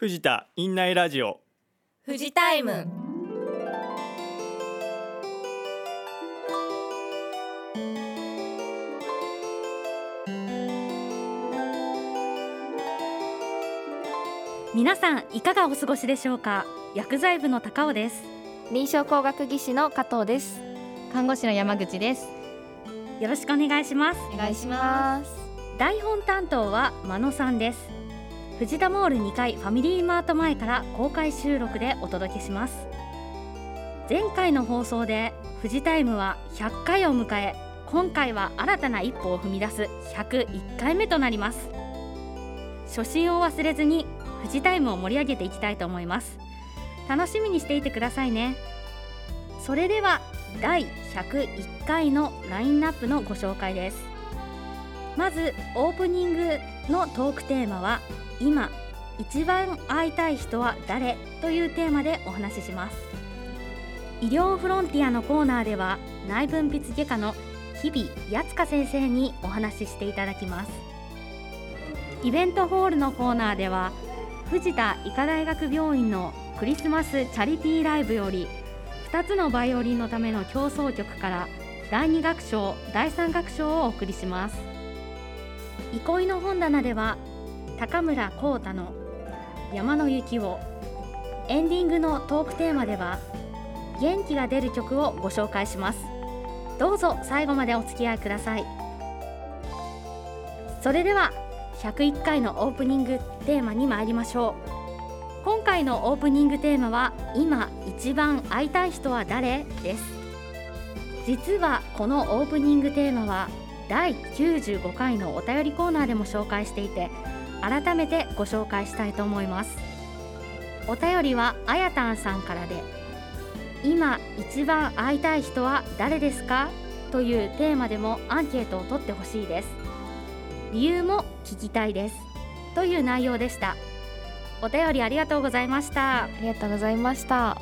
藤田院内ラジオ。富士タイム。皆さんいかがお過ごしでしょうか？薬剤部の高尾です。臨床工学技師の加藤です。看護師の山口です。よろしくお願いします。お願いします。台本担当は真野さんです藤田モール2階ファミリーマート前から公開収録でお届けします。前回の放送で富士タイムは100回を迎え今回は新たな一歩を踏み出す101回目となります。初心を忘れずに富士タイムを盛り上げていきたいと思います。楽しみにしていてくださいね。それでは第101回のラインナップのご紹介です。まずオープニングのトークテーマは今一番会いたい人は誰というテーマでお話しします。医療フロンティアのコーナーでは内分泌外科の日々八塚先生にお話ししていただきます。イベントホールのコーナーでは藤田医科大学病院のクリスマスチャリティーライブより2つのバイオリンのための協奏曲から第2楽章第3楽章をお送りします。憩いの本棚では高村光太の山の雪をエンディングのトークテーマでは元気が出る曲をご紹介します。どうぞ最後までお付き合いください。それでは101回のオープニングテーマに参りましょう。今回のオープニングテーマは今一番会いたい人は誰？です。実はこのオープニングテーマは第95回のお便りコーナーでも紹介していて改めてご紹介したいと思います。お便りはあやたんさんからで今一番会いたい人は誰ですか？というテーマでもアンケートを取ってほしいです。理由も聞きたいです。という内容でした。お便りありがとうございました。ありがとうございました。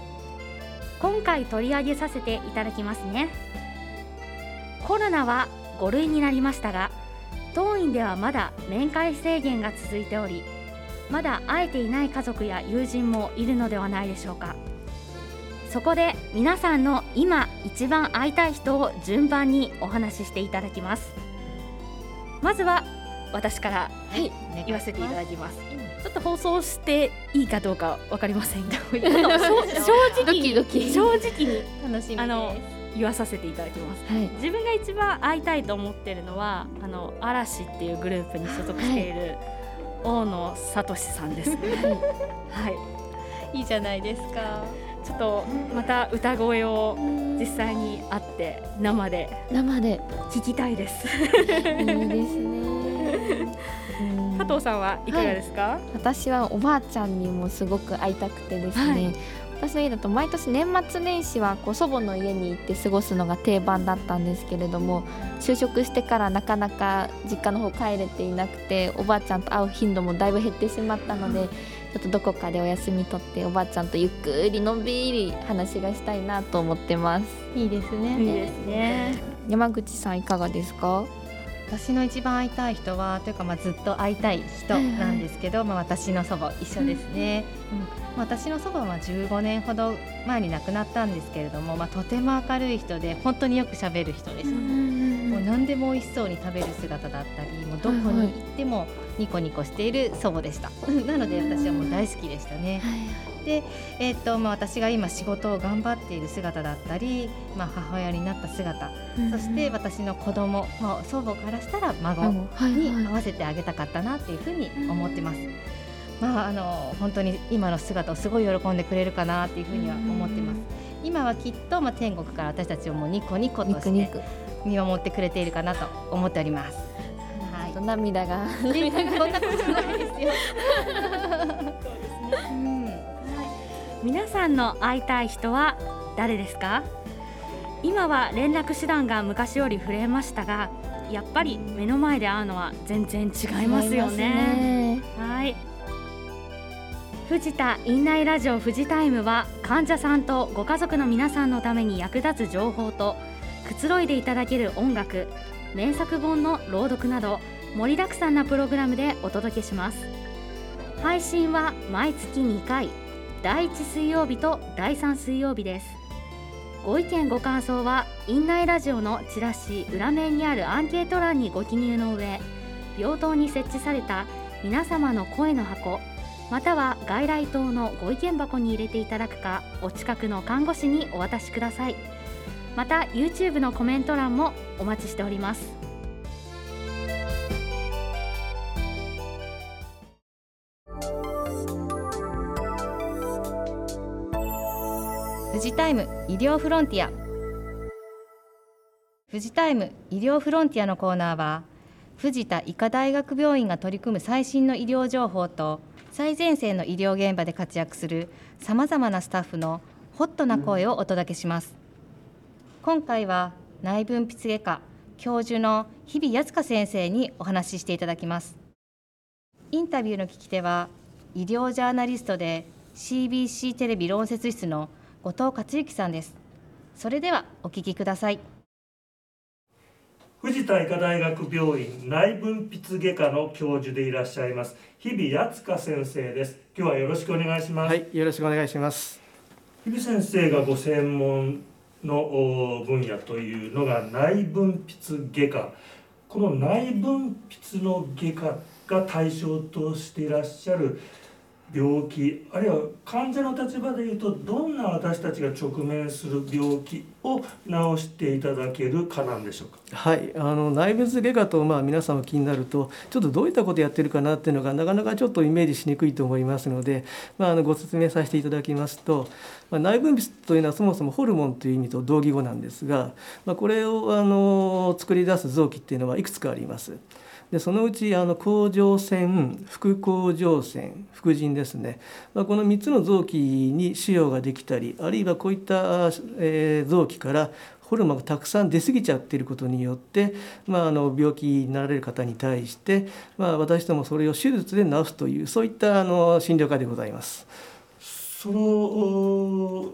今回取り上げさせていただきますね。コロナは5類になりましたが当院ではまだ面会制限が続いておりまだ会えていない家族や友人もいるのではないでしょうか。そこで皆さんの今一番会いたい人を順番にお話ししていただきます。まずは私からはい言わせていただきます。ちょっと放送していいかどうかわかりませんが 正ド直に。キドキ。正直に楽しみです。あの言わさせていただきます。はい。自分が一番会いたいと思ってるのはあの嵐っていうグループに所属している大野聡さんです。はい、い。いじゃないですか。ちょっとまた歌声を実際に会って生で生で。聞きたいです。いいですね。うん。加藤さんはいかがですか？私はおばあちゃんにもすごく会いたくてですね、はい私の家だと毎年年末年始はこう祖母の家に行って過ごすのが定番だったんですけれども就職してからなかなか実家の方帰れていなくておばあちゃんと会う頻度もだいぶ減ってしまったので、ちょっとどこかでお休み取っておばあちゃんとゆっくりのんびり話がしたいなと思ってます。いいですいいねですね。山口さんいかがですか？私の一番会いたい人はというかまあずっと会いたい人なんですけど、まあ私の祖母一緒ですね、うんまあ私の祖母は15年ほど前に亡くなったんですけれども、まあ、とても明るい人で本当によく喋る人でした、もう何でも美味しそうに食べる姿だったりもうどこに行ってもニコニコしている祖母でした。なので私はもう大好きでしたねで、えーとまあ、私が今仕事を頑張っている姿だったり、まあ、母親になった姿、そして私の子供、まあ、祖母からしたら孫に合わせてあげたかったなっていうふうに思ってます。まあ、あの本当に今の姿をすごい喜んでくれるかなっていうふうには思ってます。今はきっと、まあ、天国から私たちをもうニコニコとして見守ってくれているかなと思っております。はいと涙がでそんなことないですよ。うん皆さんの会いたい人は誰ですか？今は連絡手段が昔より増えましたが、やっぱり目の前で会うのは全然違いますよね。はい。藤田院内ラジオ富士タイムは患者さんとご家族の皆さんのために役立つ情報とくつろいでいただける音楽、名作本の朗読など盛りだくさんなプログラムでお届けします。配信は毎月2回第1水曜日と第3水曜日です。ご意見ご感想は院内ラジオのチラシ裏面にあるアンケート欄にご記入の上病棟に設置された皆様の声の箱または外来棟のご意見箱に入れていただくかお近くの看護師にお渡しください。また YouTube のコメント欄もお待ちしております。タイム医療フロンティア。富士タイム医療フロンティアのコーナーは藤田医科大学病院が取り組む最新の医療情報と最前線の医療現場で活躍するさまざまなスタッフのホットな声をお届けします。今回は内分泌外科教授の日比康香先生にお話ししていただきます。インタビューの聞き手は医療ジャーナリストで CBC テレビ論説室の後藤克之さんです。それではお聞きください。藤田医科大学病院内分泌外科の教授でいらっしゃいます日比敦香先生です。今日はよろしくお願いします、はい、よろしくお願いします。日比先生がご専門のお分野というのが内分泌外科。この内分泌の外科が対象としていらっしゃる病気あるいは患者の立場でいうとどんな私たちが直面する病気を治していただけるかなんでしょうか？はい、あの内分泌外科とまあ皆さんも気になるとちょっとどういったことやってるかなっていうのがなかなかちょっとイメージしにくいと思いますので、まあ、あのご説明させていただきますと、まあ、内分泌というのはそもそもホルモンという意味と同義語なんですが、まあ、これをあの作り出す臓器っていうのはいくつかあります。でそのうちあの甲状腺副甲状腺副腎ですね、まあ、この3つの臓器に腫瘍ができたりあるいはこういった、えー臓器からホルモンがたくさん出過ぎちゃっていることによって、まあ、あの病気になられる方に対して、まあ、私どもそれを手術で治すというそういったあの診療科でございます。その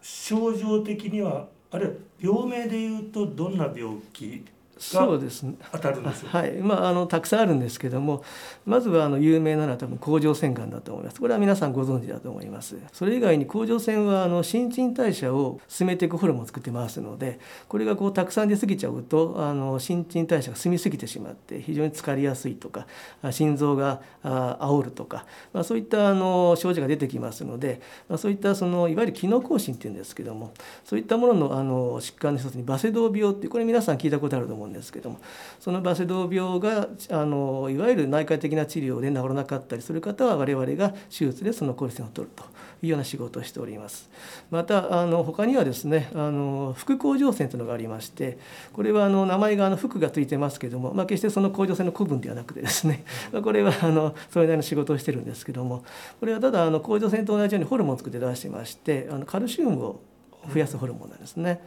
症状的にはあるいは病名でいうとどんな病気そうですね。当たるんでしょうかはい。まあ、あのたくさんあるんですけどもまずはあの有名なのは多分甲状腺がんだと思います。これは皆さんご存知だと思います。それ以外に甲状腺はあの新陳代謝を進めていくホルモンを作ってますのでこれがこうたくさん出過ぎちゃうとあの新陳代謝が進み過ぎてしまって非常に疲れやすいとかあ心臓があ煽るとか、まあ、そういったあの症状が出てきますので、まあ、そういったそのいわゆる機能亢進っていうんですけどもそういったもののあの疾患の一つにバセドウ病ってこれ皆さん聞いたことあると思うんですけどもそのバセドウ病があのいわゆる内科的な治療で治らなかったりする方は我々が手術でそのコルセンを取るというような仕事をしております。またあの他にはですねあの副甲状腺というのがありましてこれはあの名前があの副がついてますけども、まあ、決してその甲状腺の古分ではなくてですねまあこれはあのそれなりの仕事をしてるんですけどもこれはただあの甲状腺と同じようにホルモンを作って出してましてあのカルシウムを増やすホルモンなんですね。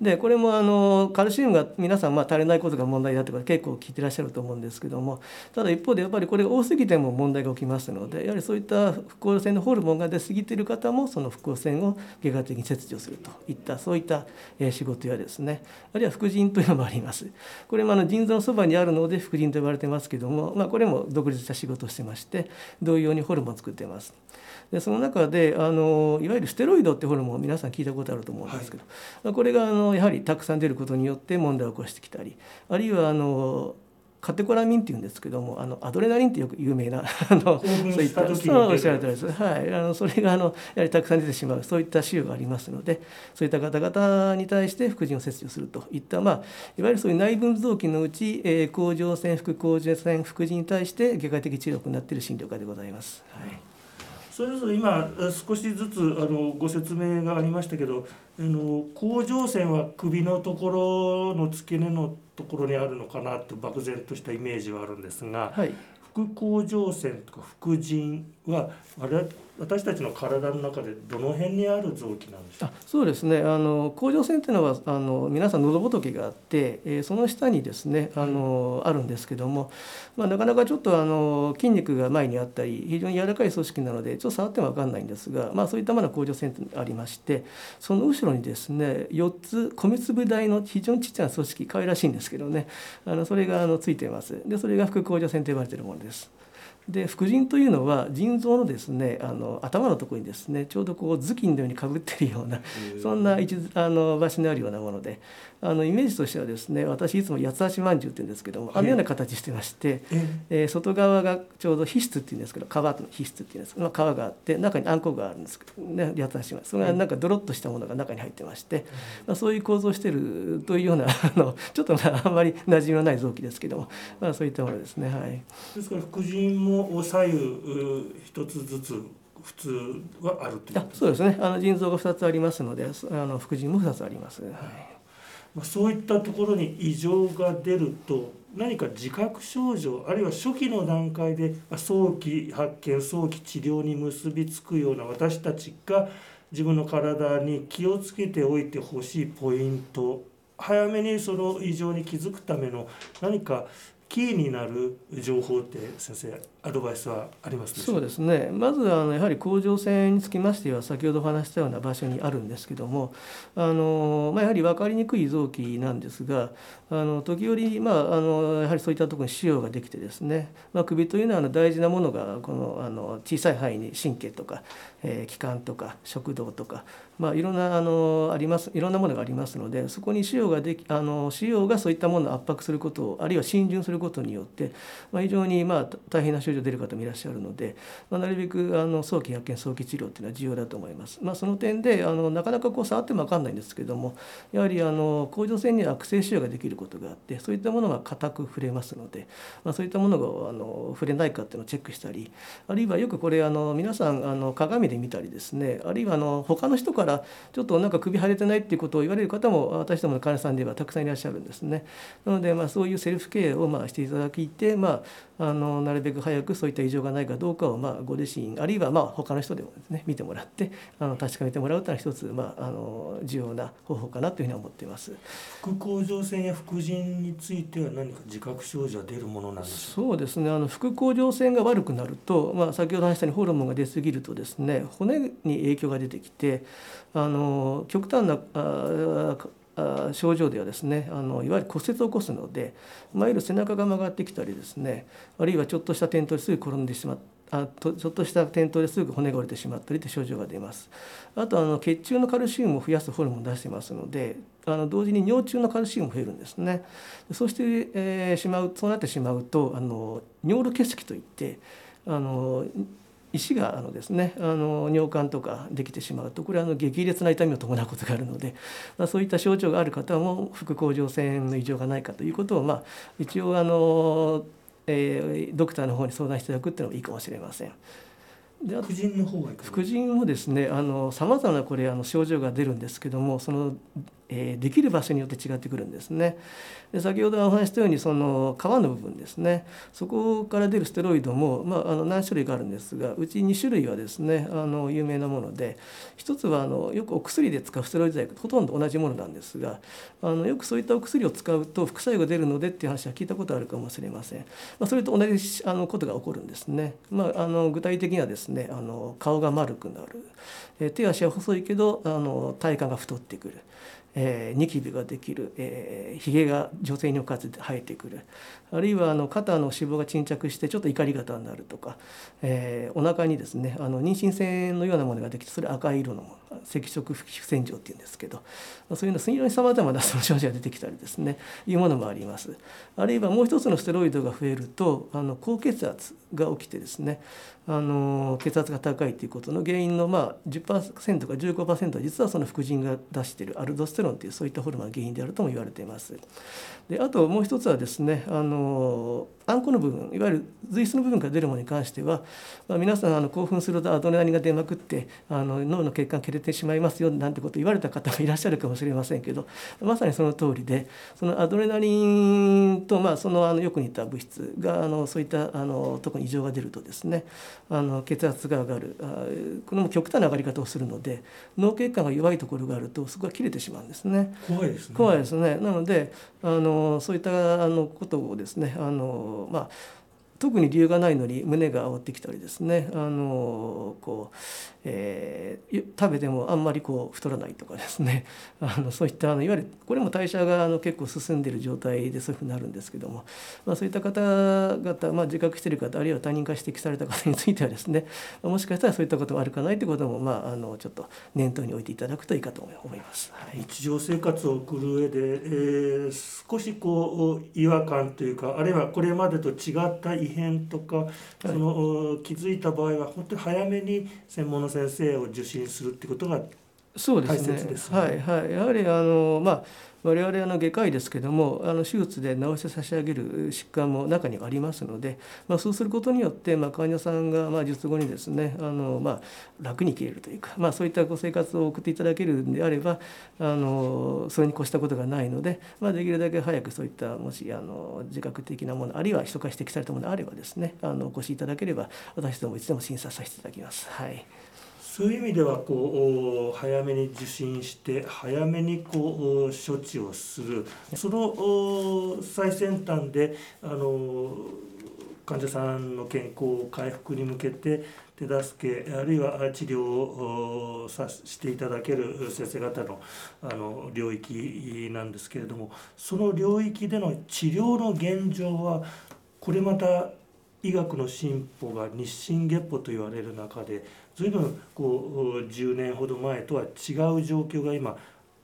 でこれもあのカルシウムが皆さんまあ足りないことが問題だってこと結構聞いてらっしゃると思うんですけどもただ一方でやっぱりこれが多すぎても問題が起きますのでやはりそういった副甲状腺のホルモンが出過ぎている方もその副甲状腺を外科的に切除するといったそういったえー仕事やですねあるいは副腎というのもあります。これもあの腎臓のそばにあるので副腎と呼ばれてますけども、まあ、これも独立した仕事をしてまして同様にホルモンを作ってます。でその中であのいわゆるステロイドってホルモンを皆さん聞いたことあると思うんですけど、まあこれがあのやはりたくさん出ることによって問題を起こしてきたりあるいはあのカテコラミンっていうんですけどもあのアドレナリンってよく有名なあのそういっしたそうおっしゃる通りです、はい、あのそれがあのやはりたくさん出てしまうそういった腫瘍がありますのでそういった方々に対して副腎を切除するといった、まあ、いわゆるそういう内分泌臓器のうち、えー甲状腺副甲状腺副腎に対して外科的治療を行っている診療科でございます。はいそれぞれ今え少しずつあのご説明がありましたけどあの甲状腺は首のところの付け根のところにあるのかなと漠然としたイメージはあるんですがはい。副甲状腺とか副腎は私たちの体の中でどの辺にある臓器なんでしょう？あそうですね。あの甲状腺っていうのはあの皆さん喉仏があって、えーその下にですねあのあるんですけども、まあ、なかなかちょっとあの筋肉が前にあったり非常に柔らかい組織なのでちょっと触っても分かんないんですが、まあ、そういったものは甲状腺ってありましてその後ろにですね4つ米粒大の非常にちっちゃな組織可愛らしいんですけどねあのそれがあのついています。でそれが副甲状腺と呼ばれているものです。で副腎というのは腎臓のですねあの頭のところにですねちょうどこう頭巾のようにかぶってるようなそんな位置あの場所にあるようなものであのイメージとしてはですね私いつも八つ橋まんじゅうって言うんですけども、あのような形してまして、えー外側がちょうど皮質っていうんですけど皮の皮質っていうんですけど、まあ、皮があって中にあんこがあるんですけど、ね、八つ橋まんそれがなんかドロッとしたものが中に入ってまして、まあ、そういう構造をしているというようなあのちょっとまああんまり馴染みのない臓器ですけども、まあ、そういったものですねはい。ですから副腎も左右う一つずつ普通はあるというあそうですね。あの腎臓が2つありますのでそあの副腎も2つあります。はい。まあそういったところに異常が出ると何か自覚症状あるいは初期の段階でまあ早期発見早期治療に結びつくような私たちが自分の体に気をつけておいてほしいポイント早めにその異常に気づくための何かキーになる情報って先生アドバイスはありますでしょそうですね。まずあのやはり甲状腺につきましては先ほどお話したような場所にあるんですけどもあの、まあ、やはり分かりにくい臓器なんですがあの時折、まあ、あのやはりそういったところに腫瘍ができてですね、まあ、首というのはあの大事なものがこのあの小さい範囲に神経とか、えー気管とか食道とか、まあ、いろんなあのありますいろんなものがありますのでそこに腫瘍ができあの腫瘍がそういったものを圧迫することをあるいは浸潤することによって、まあ、非常にまあ大変な症状出る方もいらっしゃるので、まあ、なるべくあの早期発見早期治療っていうのは重要だと思います。まあ、その点であのなかなかこう触っても分かんないんですけどもやはりあの甲状腺には悪性腫瘍ができることがあってそういったものが硬く触れますので、まあ、そういったものがあの触れないかっていうのをチェックしたりあるいはよくこれあの皆さんあの鏡で見たりですねあるいはあの他の人からちょっとなんか首腫れてないっていうことを言われる方も私どもの患者さんではたくさんいらっしゃるんですね。なのでまあそういうセルフケアをまあしていただいて、まあ、あのなるべく早くそういった異常がないかどうかをまあご自身あるいはまあ他の人でもですね見てもらってあの確かめてもらうというのは一つまああの重要な方法かなというふうに思っています。副甲状腺や副腎については何か自覚症状は出るものなんでしょそうですねあの副甲状腺が悪くなると、まあ、先ほど話したようにホルモンが出過ぎるとですね骨に影響が出てきてあの極端なああ症状ではですねあのいわゆる骨折を起こすのでいわゆる背中が曲がってきたりですねあるいはちょっとした転倒ですぐ転んでしまっあとちょっとした転倒ですぐ骨が折れてしまったりという症状が出ます。あとあの血中のカルシウムを増やすホルモンを出してますのであの同時に尿中のカルシウムも増えるんですね。そうして、えーしまうそうなってしまうとあの尿路結石といってあの石があのですねあの尿管とかできてしまうとこれはあの激烈な痛みを伴うことがあるので、まあ、そういった症状がある方も副甲状腺の異常がないかということを、まあ、一応あの、えードクターの方に相談していただくっていうのもいいかもしれません。で副腎の方がいかが副腎もですねさまざまなこれあの症状が出るんですけどもその、えーできる場所によって違ってくるんですね。で先ほどお話したようにその皮の部分ですねそこから出るステロイドも、まあ、あの何種類かあるんですがうち2種類はですねあの有名なもので一つはあのよくお薬で使うステロイド剤ほとんど同じものなんですがあのよくそういったお薬を使うと副作用が出るのでっていう話は聞いたことあるかもしれません。まあ、それと同じあのことが起こるんですね。まあ、あの具体的にはですねあの顔が丸くなる、えー手足は細いけどあの体幹が太ってくる。えーニキビができる、えー、ひげが女性におかずで生えてくるあるいはあの肩の脂肪が沈着してちょっと怒り型になるとか、えーお腹にですねあの妊娠線のようなものができてそれ赤い色のもの赤色皮膚線状っていうんですけどそういうの非常にさまざまなその症状が出てきたりですねいうものもあります。あるいはもう一つのステロイドが増えるとあの高血圧が起きてですねあの血圧が高いということの原因のまあ10%か15%は実はその副腎が出しているアルドステロンというそういったホルモンが原因であるとも言われています。であともう一つはですねあのあんこの部分いわゆる髄質の部分から出るものに関しては、まあ、皆さんあの興奮するとアドレナリンが出まくってあの脳の血管切れてしまいますよなんてことを言われた方もいらっしゃるかもしれませんけどまさにその通りでそのアドレナリンと、まあ、そのあのよく似た物質があのそういったあの特に異常が出るとですねあの血圧が上がるあこれも極端な上がり方をするので脳血管が弱いところがあるとそこが切れてしまうんですね。怖いですね怖いですね。なのであのそういったあのことをですねあの、まあ、特に理由がないのに胸が煽ってきたりですね。あのこう、えー食べてもあんまりこう太らないとかですね。あのそういったあのいわゆるこれも代謝があの結構進んでいる状態でそういうふうになるんですけども、まあ、そういった方々、まあ、自覚している方あるいは他人から指摘された方についてはですね。もしかしたらそういったこともあるかないということも、まあ、あのちょっと念頭に置いていただくといいかと思います。はい、日常生活を送る上で、えー、少しこう違和感というかあるいはこれまでと違った異変とかその、はい、気づいた場合は本当に早めに専門の先生を受診するってことがそうですね。すねはいはい。やはりあのまあ我々あの外科医ですけどもあの手術で治して差し上げる疾患も中にはありますので、まあ、そうすることによって、まあ、患者さんがまあ術後にですねあの、まあ、楽に消えるというか、まあ、そういったご生活を送っていただけるんであればあのそれに越したことがないので、まあ、できるだけ早くそういったもしあの自覚的なものあるいは人から指摘されたものあればですねあのお越しいただければ私どもいつでも審査させていただきます。はいそういう意味ではこう早めに受診して早めにこう処置をする。その最先端であの患者さんの健康回復に向けて手助けあるいは治療をさしていただける先生方のあの領域なんですけれどもその領域での治療の現状はこれまた医学の進歩が日進月歩と言われる中で随分こう10年ほど前とは違う状況が今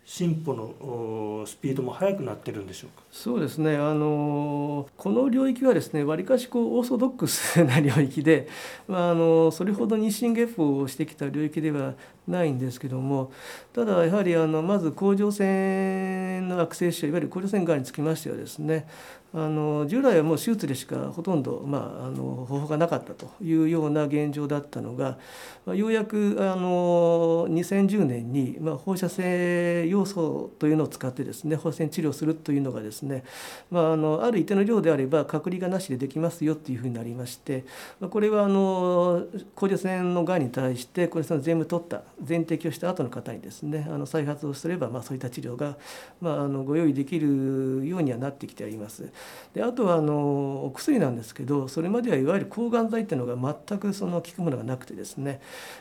進歩のスピードも速くなってるんでしょうか？そうですね。あのこの領域はですねわりかしこうオーソドックスな領域で、まあ、あのそれほど日進月歩をしてきた領域ではないんですけどもただやはりあのまず甲状腺の悪性腫いわゆる甲状腺がんにつきましてはですねあの従来はもう手術でしかほとんど、まあ、あの方法がなかったというような現状だったのが、まあ、ようやくあの2010年に、まあ、放射性要素というのを使ってですね放射線治療するというのがですね、まあ、あのある一定の量であれば隔離がなしでできますよというふうになりまして、まあ、これはあの甲状腺のがんに対して甲状腺を全部取った全摘をした後の方にですねあの再発をすれば、まあ、そういった治療が、まあ、あのご用意できるようにはなってきてあります。であとはあのお薬なんですけどそれまではいわゆる抗がん剤っていうのが全くその効くものがなくてですね、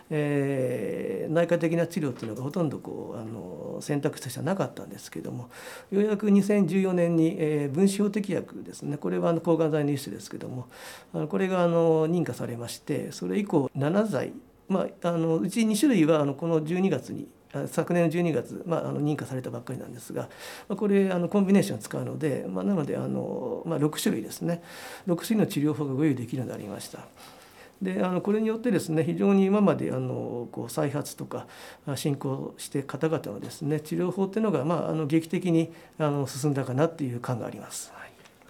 えー、内科的な治療っていうのがほとんどこうあの選択肢としてはなかったんですけどもようやく2014年に、えー、分子標的薬ですねこれはあの抗がん剤の一種ですけどもあのこれがあの認可されましてそれ以降7剤まあ、あのうち2種類はあのこの12月に昨年の12月、まあ、あの認可されたばっかりなんですが、まあ、これあのコンビネーション使うので、まあ、なのであの、まあ、6種類ですね6種類の治療法がご用意できるようになりました。であのこれによってですね非常に今まであのこう再発とか進行して方々のですね治療法っていうのが、まあ、あの劇的にあの進んだかなっていう感があります。はい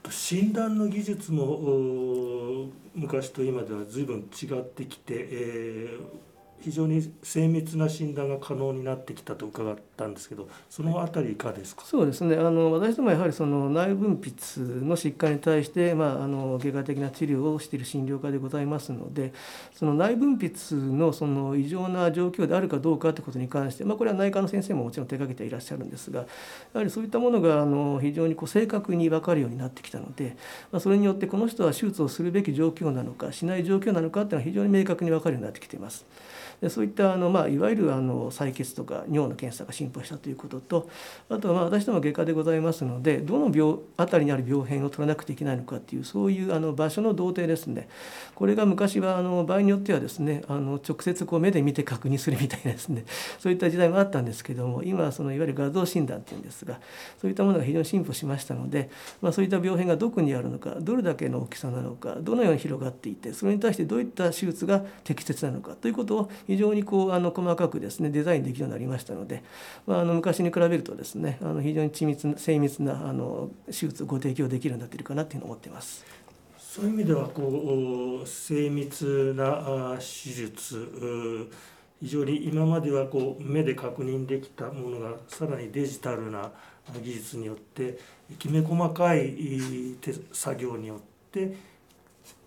診断の技術も昔と今では随分違ってきて、えー、非常に精密な診断が可能になってきたと伺ったんですけどそのあたりいかがですか？そうですねあの私どもはやはりその内分泌の疾患に対して、まあ、あの外科的な治療をしている診療科でございますのでその内分泌のその異常な状況であるかどうかということに関して、まあ、これは内科の先生ももちろん手掛けていらっしゃるんですがやはりそういったものがあの非常にこう正確に分かるようになってきたので、まあ、それによってこの人は手術をするべき状況なのかしない状況なのかっていうのは非常に明確に分かるようになってきています。でそういったあの、まあ、いわゆるあの採血とか尿の検査が進歩したということとあとはまあ私ども外科でございますのでどの病あたりにある病変を取らなくていけないのかっていうそういうあの場所の同定ですね。これが昔はあの場合によってはですねあの直接こう目で見て確認するみたいなですね そういった時代もあったんですけども今はそのいわゆる画像診断っていうんですがそういったものが非常に進歩しましたので、まあ、そういった病変がどこにあるのかどれだけの大きさなのかどのように広がっていてそれに対してどういった手術が適切なのかということを非常にこうあの細かくですねデザインできるようになりましたので、まあ、あの昔に比べるとですねあの非常に緻密な精密なあの手術をご提供できるようになっているかなというのを思っています。そういう意味ではこう精密な手術非常に今まではこう目で確認できたものがさらにデジタルな技術によってきめ細かい作業によって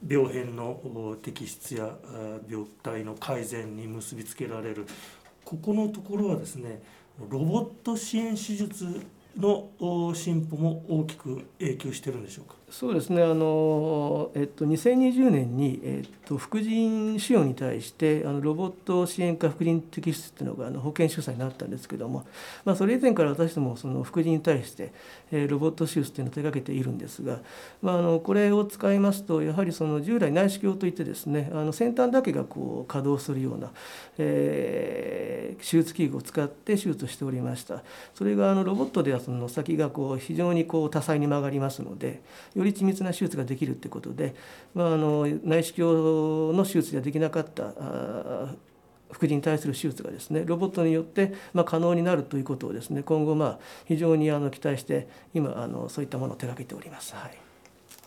病変の摘出や病態の改善に結びつけられる。ここのところはですねロボット支援手術の進歩も大きく影響してるんでしょうか？そうですねあの、えっと、2020年に、えっと、副腎腫瘍に対してあのロボット支援下副腎摘出っていうのがあの保健主催になったんですけども、まあ、それ以前から私どもその副腎に対して、えー、ロボット手術っていうのを手掛けているんですが、まあ、あのこれを使いますとやはりその従来内視鏡といってですねあの先端だけがこう稼働するような、えー、手術器具を使って手術しておりました。それがあのロボットではその先がこう非常にこう多彩に曲がりますのでより緻密な手術ができるということで、まあ、あの内視鏡の手術ではできなかった副腎に対する手術がですねロボットによってまあ可能になるということをですね今後まあ非常にあの期待して今あのそういったものを手がけております。はい、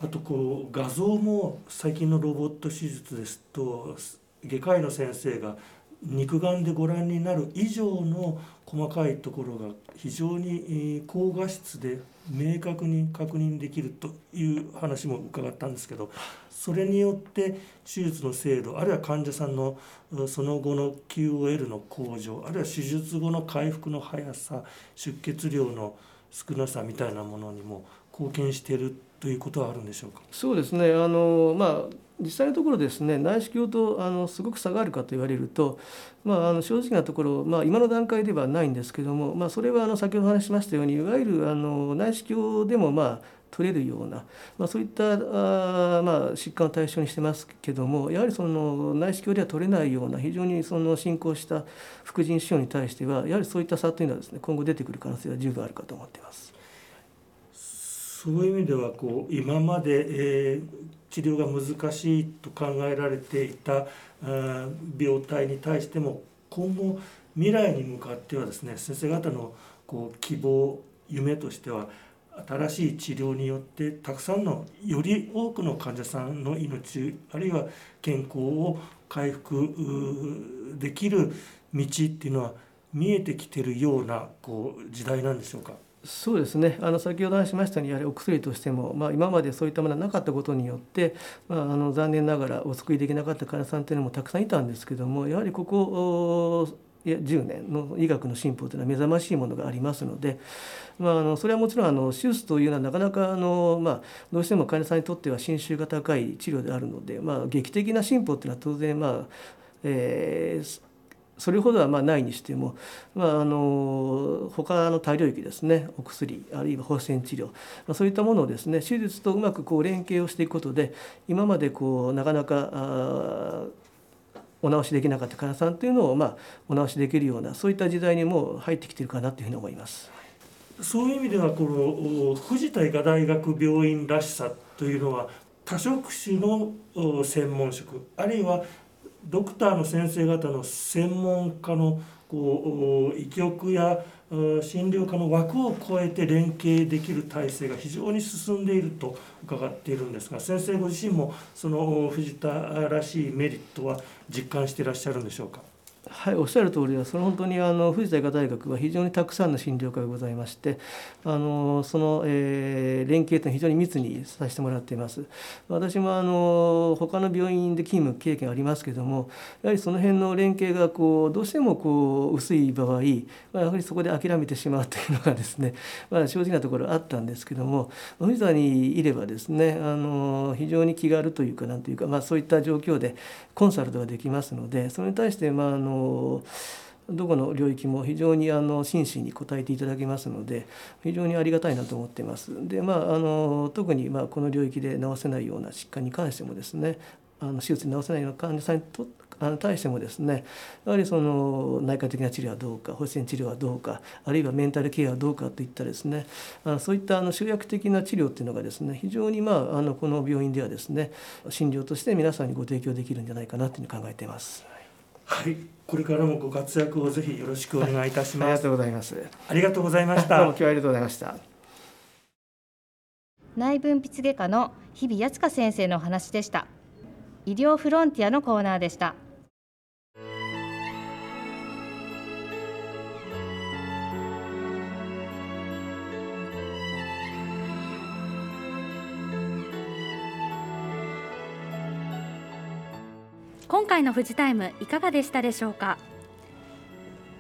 あとこう画像も最近のロボット手術ですと外科医の先生が肉眼でご覧になる以上の細かいところが非常に高画質で明確に確認できるという話も伺ったんですけどそれによって手術の精度あるいは患者さんのその後の QOL の向上あるいは手術後の回復の速さ出血量の少なさみたいなものにも貢献してるということはあるんでしょうか？そうですねあの、まあ、実際のところですね内視鏡とあのすごく差があるかと言われると、まあ、あの正直なところ、まあ、今の段階ではないんですけども、まあ、それはあの先ほど話しましたようにいわゆるあの内視鏡でもまあ取れるような、まあ、そういったあ、まあ、疾患を対象にしてますけどもやはりその内視鏡では取れないような非常にその進行した副腎腫瘍に対してはやはりそういった差というのはですね今後出てくる可能性は十分あるかと思っています。そういう意味ではこう今まで、え、治療が難しいと考えられていた病態に対しても今後未来に向かってはですね先生方のこう希望夢としては新しい治療によってたくさんのより多くの患者さんの命あるいは健康を回復できる道っていうのは見えてきてるようなこう時代なんでしょうか？そうですね。あの先ほど話しましたようにやはりお薬としても、まあ、今までそういったものはなかったことによって、まあ、あの残念ながらお救いできなかった患者さんというのもたくさんいたんですけどもやはりここいや10年の医学の進歩というのは目覚ましいものがありますので、まあ、あのそれはもちろんあの手術というのはなかなかあの、まあ、どうしても患者さんにとっては侵襲が高い治療であるので、まあ、劇的な進歩というのは当然、まあえー、それほどはまあないにしても、まあ、あの他の大領域ですねお薬あるいは放射線治療、まあ、そういったものをですね手術とうまくこう連携をしていくことで今までこうなかなかあお直しできなかった患者さんというのを、まあ、お直しできるようなそういった時代にもう入ってきてるかなというふうに思います。そういう意味ではこの藤田医科大学病院らしさというのは多職種の専門職あるいはドクターの先生方の専門家のこう医局や診療科の枠を超えて連携できる体制が非常に進んでいると伺っているんですが先生ご自身もその藤田らしいメリットは実感していらっしゃるんでしょうか？はい、おっしゃる通りでその本当にあの藤田医科大学は非常にたくさんの診療科がございましてあのその、えー、連携というのは非常に密にさせてもらっています。私もあの他の病院で勤務経験ありますけどもやはりその辺の連携がこうどうしてもこう薄い場合、ま、やはりそこで諦めてしまうというのがですね、まあ、正直なところあったんですけども藤田にいればですねあの非常に気軽というかなんというか、まあ、そういった状況でコンサルトができますのでそれに対してまああのどこの領域も非常にあの真摯に答えていただけますので非常にありがたいなと思っています。でまああの特にまあこの領域で治せないような疾患に関してもですねあの手術で治せないような患者さんにとあの対してもですねやはりその内科的な治療はどうか放射線治療はどうかあるいはメンタルケアはどうかといったですねあそういったあの集約的な治療っていうのがですね非常にまああのこの病院ではですね診療として皆さんにご提供できるんじゃないかなというふうに考えています。はい、これからもご活躍をぜひよろしくお願いいたします。ありがとうございます。ありがとうございました。どうも今日はありがとうございました。内分泌外科の日比康香先生のお話でした。医療フロンティアのコーナーでした。今回のフジタイムいかがでしたでしょうか？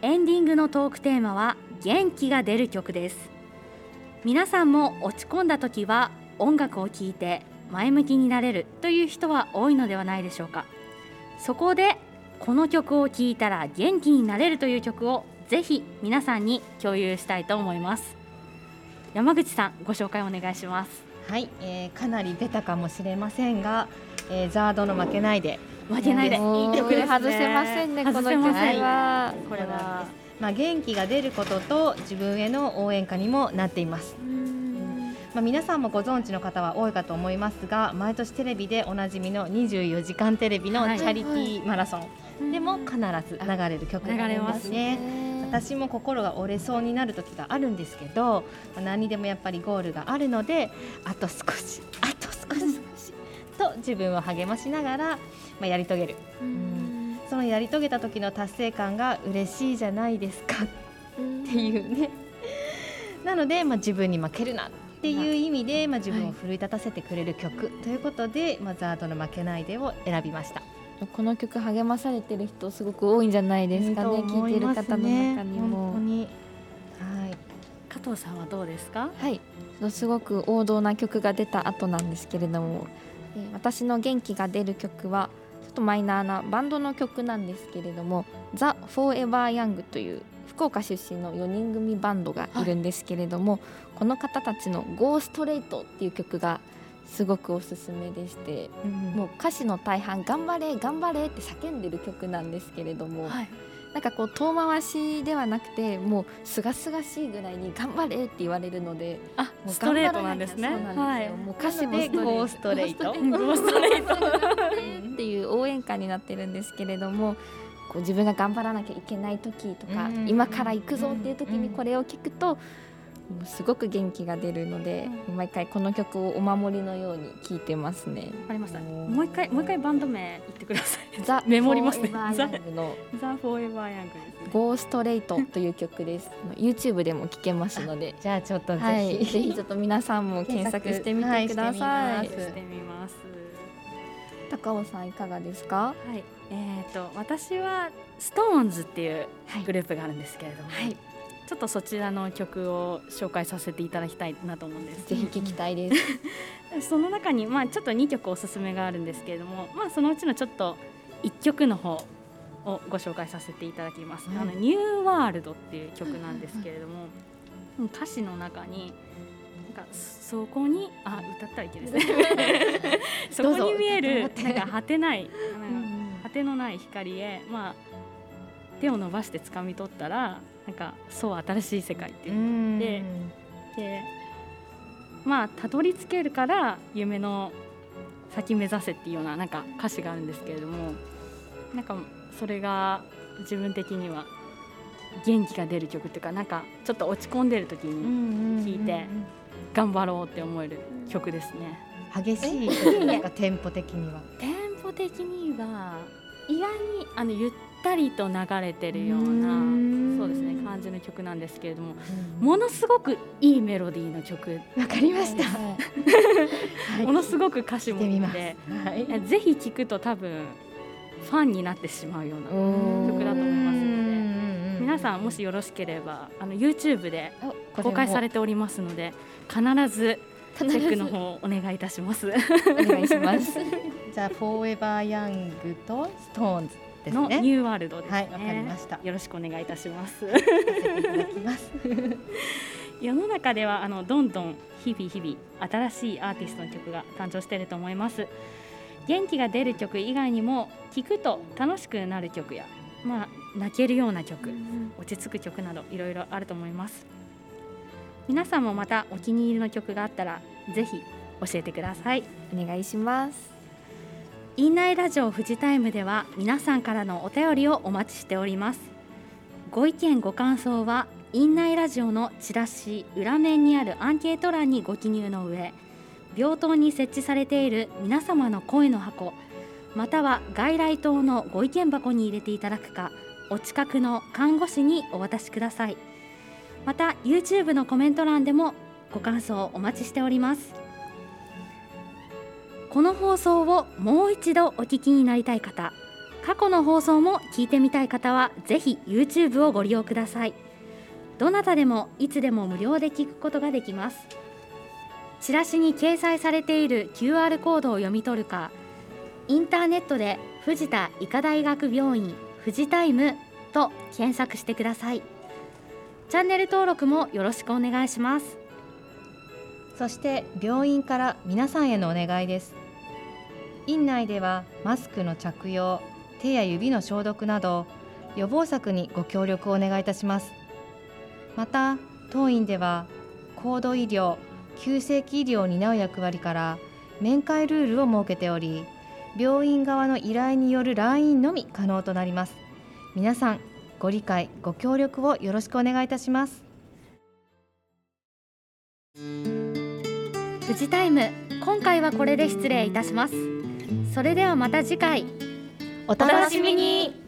エンディングのトークテーマは元気が出る曲です。皆さんも落ち込んだ時は音楽を聴いて前向きになれるという人は多いのではないでしょうか？そこでこの曲を聴いたら元気になれるという曲をぜひ皆さんに共有したいと思います。山口さんご紹介お願いします。はい、えー、かなりベタかもしれませんが、えー、ザードの負けないで負けないで。いい曲ですね。外せませんねこの曲は。これはまあ元気が出ることと自分への応援歌にもなっています。まあ、皆さんもご存知の方は多いかと思いますが毎年テレビでおなじみの24時間テレビのチャリティーマラソン。でも必ず流れる曲になりますね。私も心が折れそうになる時があるんですけど何にでもやっぱりゴールがあるのであと少しあと少しと自分を励ましながら、まあ、やり遂げる、うん、そのやり遂げた時の達成感が嬉しいじゃないですか。っていうね。なので、まあ、自分に負けるなっていう意味で、まあ、自分を奮い立たせてくれる曲。ということで、まあ、ザードの負けないでを選びました。この曲励まされてる人すごく多いんじゃないですかね。聴いてる方の中にも。本当に。はい。加藤さんはどうですか？はい。すごく王道な曲が出た後なんですけれども、えー、私の元気が出る曲はとマイナーなバンドの曲なんですけれども「ザ・フォーエバー・ヤング」という福岡出身の4人組バンドがいるんですけれども、はい、この方たちの「ゴーストレート」っていう曲がすごくおすすめでして、うん、もう歌詞の大半「頑張れ頑張れ」って叫んでる曲なんですけれども、はい、なんかこう遠回しではなくてもうすがすがしいぐらいに「頑張れ」って言われるのであもうストレートなんですね。はい、もう歌詞もゴーストレート。ストレート。っていう応援歌になってるんですけれども。こう自分が頑張らなきゃいけない時とか、今から行くぞっていう時にこれを聞くと、すごく元気が出るので、うん、毎回この曲をお守りのように聴いてますね。わかりました。もう一回もう一回バンド名言ってください。ザ メモりますね。ザのザフォーエバーヤングです、ね。ゴーストレイトという曲です。YouTube でも聴けますので、じゃあちょっとぜひ、はい、ぜひちょっと皆さんも検索してみてください。してみます。高尾さんいかがですか？はい。えっ、ー、と私はストーンズっていうグループがあるんですけれども。はいちょっとそちらの曲を紹介させていただきたいなと思うんです。ぜひ聞きたいです。その中にまあちょっと2曲おすすめがあるんですけれども、まあそのうちのちょっと1曲の方をご紹介させていただきます。うん、あのニューワールドっていう曲なんですけれども、うん、歌詞の中になんかそこにあ歌ったらいけですね。そこに見えるなんか果てない果てのない光へまあ手を伸ばして掴み取ったらなんかそう新しい世界っていうのででまあたどり着けるから夢の先目指せっていうようななんか歌詞があるんですけれどもなんかそれが自分的には元気が出る曲っていうかなんかちょっと落ち込んでる時に聴いて頑張ろうって思える曲ですね。激しいなんかテンポ的には。テンポ的には意外にあのゆったりと流れてるようなそうですね感じの曲なんですけれども、ものすごくいいメロディーの曲。わかりました、はい、ものすごく歌詞もいいで、はい、ぜひ聴くと多分ファンになってしまうような曲だと思いますので皆さんもしよろしければあの YouTube で公開されておりますので必ずチェックの方お願いいたします。お願いします。じゃあフォーエバーヤングとストーンズのニューワールドですね。はい、わかりました。よろしくお願いいたします。いただきます。世の中ではあのどんどん日々日々新しいアーティストの曲が誕生していると思います。元気が出る曲以外にも聴くと楽しくなる曲や、まあ泣けるような曲、落ち着く曲などいろいろあると思います。皆さんもまたお気に入りの曲があったらぜひ教えてください。お願いします。インナイラジオ富士タイムでは皆さんからのお便りをお待ちしております。ご意見ご感想はインナイラジオのチラシ裏面にあるアンケート欄にご記入の上病棟に設置されている皆様の声の箱または外来棟のご意見箱に入れていただくかお近くの看護師にお渡しください。また YouTube のコメント欄でもご感想お待ちしております。この放送をもう一度お聞きになりたい方過去の放送も聞いてみたい方はぜひ YouTube をご利用ください。どなたでもいつでも無料で聞くことができます。チラシに掲載されている QR コードを読み取るかインターネットで藤田医科大学病院富士タイムと検索してください。チャンネル登録もよろしくお願いします。そして病院から皆さんへのお願いです。院内ではマスクの着用手や指の消毒など予防策にご協力をお願いいたします。また当院では高度医療急性期医療を担う役割から面会ルールを設けており病院側の依頼による来院のみ可能となります。皆さんご理解ご協力をよろしくお願いいたします。富士タイム今回はこれで失礼いたします。それではまた次回。お楽しみに。